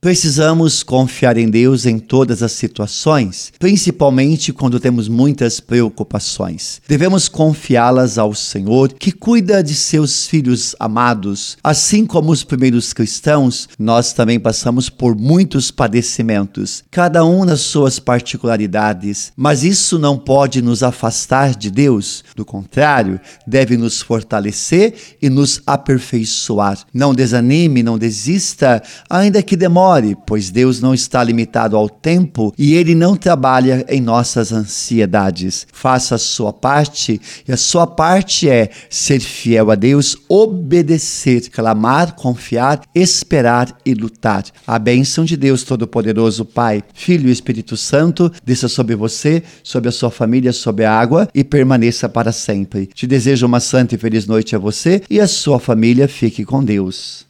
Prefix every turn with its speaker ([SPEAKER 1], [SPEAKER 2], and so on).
[SPEAKER 1] Precisamos confiar em Deus em todas as situações, principalmente quando temos muitas preocupações. Devemos confiá-las ao Senhor, que cuida de seus filhos amados. Assim como os primeiros cristãos, nós também passamos por muitos padecimentos, cada um nas suas particularidades, mas isso não pode nos afastar de Deus. Do contrário, deve nos fortalecer e nos aperfeiçoar. Não desanime, não desista, ainda que demore pois Deus não está limitado ao tempo e ele não trabalha em nossas ansiedades. Faça a sua parte, e a sua parte é ser fiel a Deus, obedecer, clamar, confiar, esperar e lutar. A bênção de Deus Todo-Poderoso, Pai, Filho e Espírito Santo, desça sobre você, sobre a sua família, sobre a água e permaneça para sempre. Te desejo uma santa e feliz noite a você e a sua família. Fique com Deus.